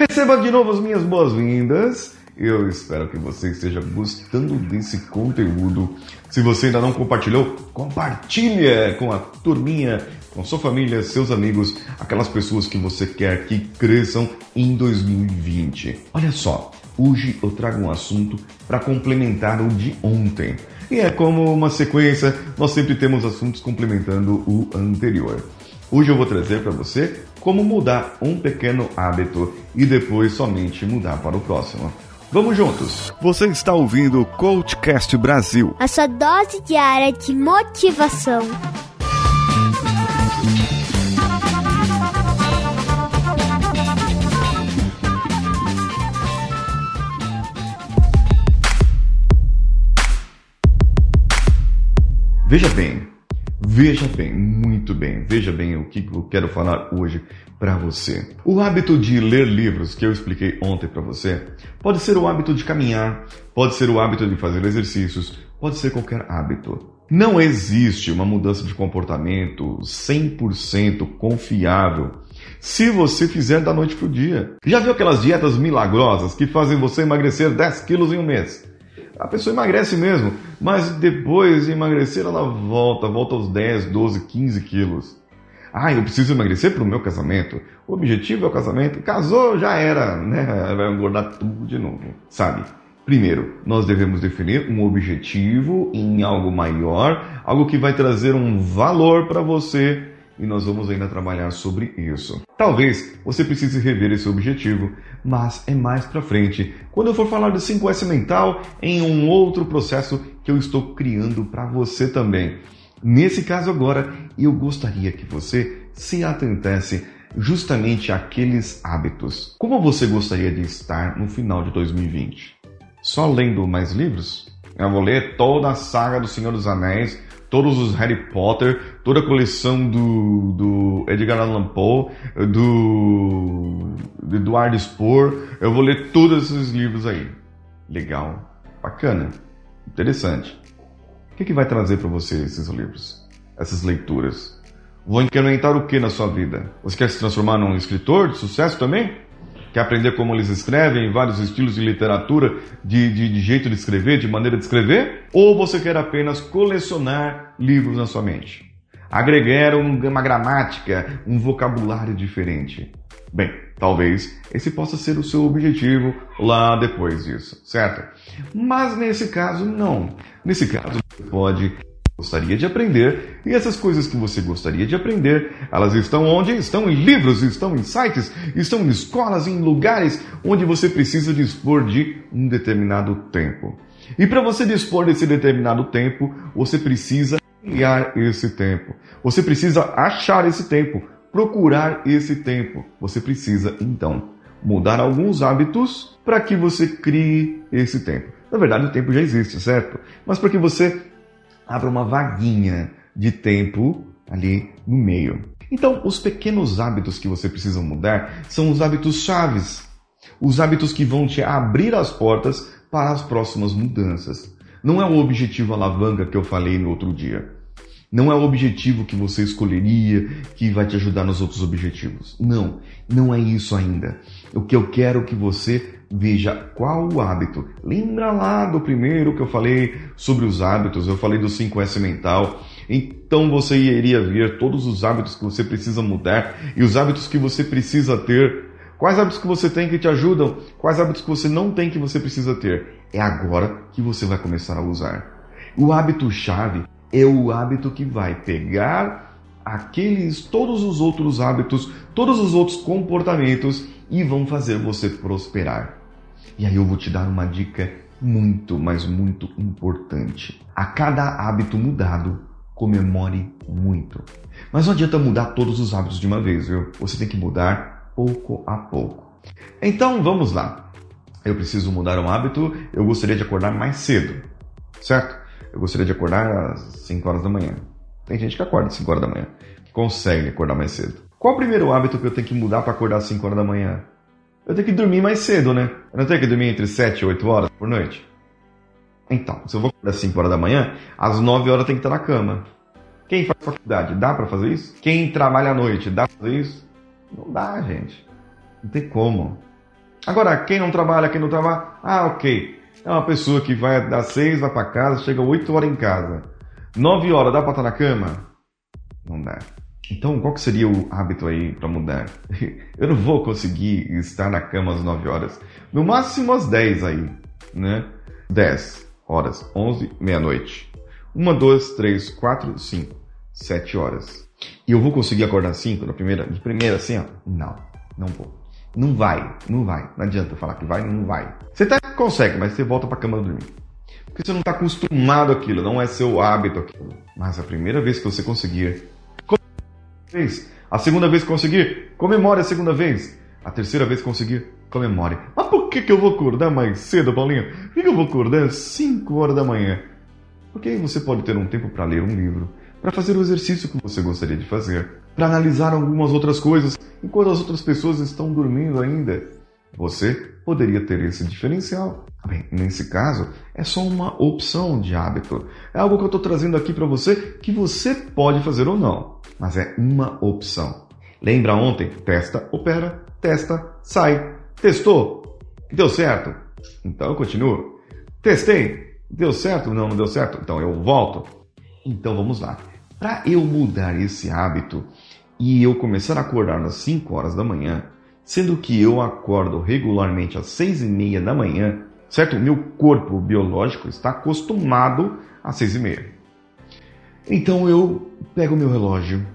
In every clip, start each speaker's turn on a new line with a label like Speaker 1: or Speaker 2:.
Speaker 1: Receba de novo as minhas boas-vindas. Eu espero que você esteja gostando desse conteúdo. Se você ainda não compartilhou, compartilha com a turminha, com sua família, seus amigos, aquelas pessoas que você quer que cresçam em 2020. Olha só, hoje eu trago um assunto para complementar o de ontem. E é como uma sequência, nós sempre temos assuntos complementando o anterior. Hoje eu vou trazer para você como mudar um pequeno hábito e depois somente mudar para o próximo. Vamos juntos! Você está ouvindo o Coachcast Brasil
Speaker 2: a sua dose diária de motivação.
Speaker 1: Veja bem, Veja bem, muito bem, veja bem o que eu quero falar hoje para você. O hábito de ler livros que eu expliquei ontem para você pode ser o hábito de caminhar, pode ser o hábito de fazer exercícios, pode ser qualquer hábito. Não existe uma mudança de comportamento 100% confiável se você fizer da noite pro dia. Já viu aquelas dietas milagrosas que fazem você emagrecer 10 quilos em um mês? A pessoa emagrece mesmo, mas depois de emagrecer ela volta, volta aos 10, 12, 15 quilos. Ah, eu preciso emagrecer para o meu casamento. O objetivo é o casamento. Casou, já era, né? Vai engordar tudo de novo, sabe? Primeiro, nós devemos definir um objetivo em algo maior, algo que vai trazer um valor para você e nós vamos ainda trabalhar sobre isso. Talvez você precise rever esse objetivo, mas é mais para frente, quando eu for falar do 5S mental em um outro processo que eu estou criando para você também. Nesse caso agora, eu gostaria que você se atentasse justamente àqueles hábitos. Como você gostaria de estar no final de 2020? Só lendo mais livros? Eu vou ler toda a saga do Senhor dos Anéis todos os Harry Potter, toda a coleção do, do Edgar Allan Poe, do, do Eduardo Spohr. Eu vou ler todos esses livros aí. Legal, bacana, interessante. O que, que vai trazer para você esses livros, essas leituras? Vão incrementar o que na sua vida? Você quer se transformar num escritor de sucesso também? Quer aprender como eles escrevem, vários estilos de literatura, de, de, de, jeito de escrever, de maneira de escrever? Ou você quer apenas colecionar livros na sua mente? Agregar uma gramática, um vocabulário diferente? Bem, talvez esse possa ser o seu objetivo lá depois disso, certo? Mas nesse caso, não. Nesse caso, você pode gostaria de aprender, e essas coisas que você gostaria de aprender, elas estão onde? Estão em livros, estão em sites, estão em escolas, em lugares onde você precisa dispor de um determinado tempo. E para você dispor desse determinado tempo, você precisa criar esse tempo. Você precisa achar esse tempo, procurar esse tempo. Você precisa, então, mudar alguns hábitos para que você crie esse tempo. Na verdade, o tempo já existe, certo? Mas para que você abra uma vaguinha de tempo ali no meio. Então, os pequenos hábitos que você precisa mudar são os hábitos chaves, os hábitos que vão te abrir as portas para as próximas mudanças. Não é o objetivo alavanca que eu falei no outro dia. Não é o objetivo que você escolheria que vai te ajudar nos outros objetivos. Não, não é isso ainda. O que eu quero que você veja qual o hábito. Lembra lá do primeiro que eu falei sobre os hábitos, eu falei do 5S mental. Então você iria ver todos os hábitos que você precisa mudar e os hábitos que você precisa ter. Quais hábitos que você tem que te ajudam? Quais hábitos que você não tem que você precisa ter? É agora que você vai começar a usar. O hábito chave é o hábito que vai pegar aqueles todos os outros hábitos, todos os outros comportamentos e vão fazer você prosperar. E aí eu vou te dar uma dica muito, mas muito importante. A cada hábito mudado, comemore muito. Mas não adianta mudar todos os hábitos de uma vez, viu? Você tem que mudar pouco a pouco. Então vamos lá. Eu preciso mudar um hábito, eu gostaria de acordar mais cedo, certo? Eu gostaria de acordar às 5 horas da manhã. Tem gente que acorda às 5 horas da manhã, que consegue acordar mais cedo. Qual o primeiro hábito que eu tenho que mudar para acordar às 5 horas da manhã? eu tenho que dormir mais cedo, né? Eu não tenho que dormir entre 7 e 8 horas por noite. Então, se eu vou acordar às 5 horas da manhã, às 9 horas tem que estar na cama. Quem faz faculdade, dá para fazer isso? Quem trabalha à noite, dá pra fazer isso? Não dá, gente. Não tem como. Agora, quem não trabalha, quem não trabalha, ah, ok. É uma pessoa que vai das 6, vai para casa, chega 8 horas em casa. 9 horas, dá para estar na cama? Não dá. Então, qual que seria o hábito aí para mudar? Eu não vou conseguir estar na cama às 9 horas. No máximo às 10 aí, né? 10 horas, 11, meia-noite. 1, 2, 3, 4, 5, 7 horas. E eu vou conseguir acordar 5 na primeira? De primeira assim, ó? Não, não vou. Não vai, não vai. Não adianta falar que vai, não vai. Você até consegue, mas você volta para a cama dormir. Porque você não está acostumado àquilo, não é seu hábito aquilo. Mas a primeira vez que você conseguir vez. A segunda vez que conseguir, comemore a segunda vez. A terceira vez que conseguir, comemore. Mas por que, que eu vou acordar mais cedo, Paulinho? Por que, que eu vou acordar às 5 horas da manhã? Porque aí você pode ter um tempo para ler um livro, para fazer o exercício que você gostaria de fazer, para analisar algumas outras coisas enquanto as outras pessoas estão dormindo ainda. Você poderia ter esse diferencial. Bem, nesse caso, é só uma opção de hábito. É algo que eu estou trazendo aqui para você que você pode fazer ou não, mas é uma opção. Lembra ontem? Testa, opera, testa, sai. Testou? Deu certo? Então eu continuo. Testei? Deu certo? Não, não deu certo? Então eu volto. Então vamos lá. Para eu mudar esse hábito e eu começar a acordar às 5 horas da manhã, sendo que eu acordo regularmente às 6 e meia da manhã, certo? Meu corpo biológico está acostumado às 6 e meia. Então eu pego meu relógio,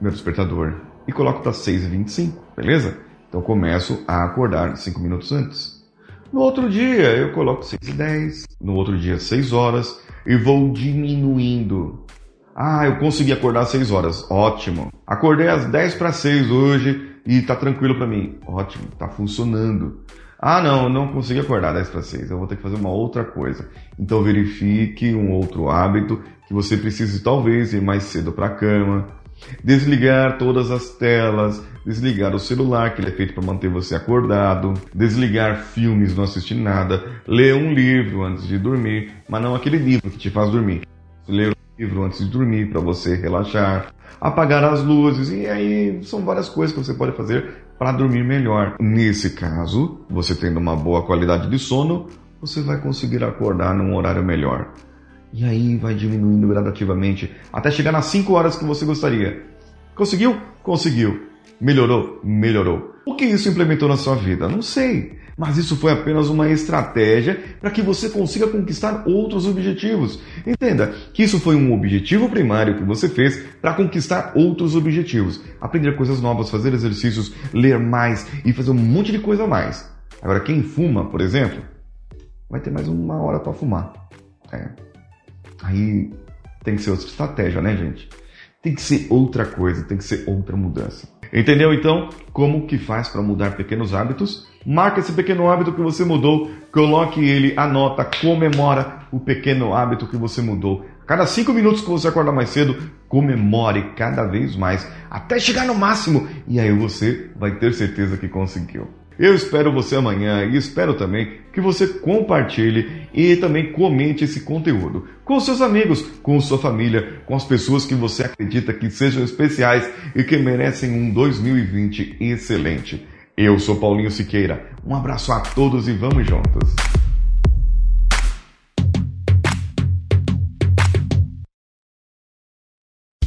Speaker 1: meu despertador, e coloco para 6 e 25, beleza? Então começo a acordar 5 minutos antes. No outro dia eu coloco 6 e 10, no outro dia 6 horas e vou diminuindo. Ah, eu consegui acordar às 6 horas, ótimo. Acordei às 10 para 6 hoje e tá tranquilo para mim, ótimo, tá funcionando. Ah, não, não consegui acordar 10 para 6, eu vou ter que fazer uma outra coisa. Então verifique um outro hábito que você precise talvez ir mais cedo para a cama, desligar todas as telas, desligar o celular, que ele é feito para manter você acordado, desligar filmes, não assistir nada, ler um livro antes de dormir, mas não aquele livro que te faz dormir. Ler livro antes de dormir para você relaxar, apagar as luzes e aí são várias coisas que você pode fazer para dormir melhor. Nesse caso, você tendo uma boa qualidade de sono, você vai conseguir acordar num horário melhor. E aí vai diminuindo gradativamente até chegar nas 5 horas que você gostaria. Conseguiu? Conseguiu. Melhorou? Melhorou. O que isso implementou na sua vida? Não sei. Mas isso foi apenas uma estratégia para que você consiga conquistar outros objetivos. Entenda que isso foi um objetivo primário que você fez para conquistar outros objetivos. Aprender coisas novas, fazer exercícios, ler mais e fazer um monte de coisa a mais. Agora, quem fuma, por exemplo, vai ter mais uma hora para fumar. É. Aí tem que ser outra estratégia, né, gente? Tem que ser outra coisa, tem que ser outra mudança. Entendeu então como que faz para mudar pequenos hábitos? Marca esse pequeno hábito que você mudou, coloque ele, anota, comemora o pequeno hábito que você mudou. Cada cinco minutos que você acordar mais cedo, comemore cada vez mais, até chegar no máximo, e aí você vai ter certeza que conseguiu. Eu espero você amanhã e espero também que você compartilhe e também comente esse conteúdo com seus amigos, com sua família, com as pessoas que você acredita que sejam especiais e que merecem um 2020 excelente. Eu sou Paulinho Siqueira. Um abraço a todos e vamos juntos.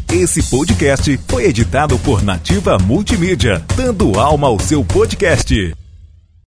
Speaker 3: Esse podcast foi editado por Nativa Multimídia, dando alma ao seu podcast.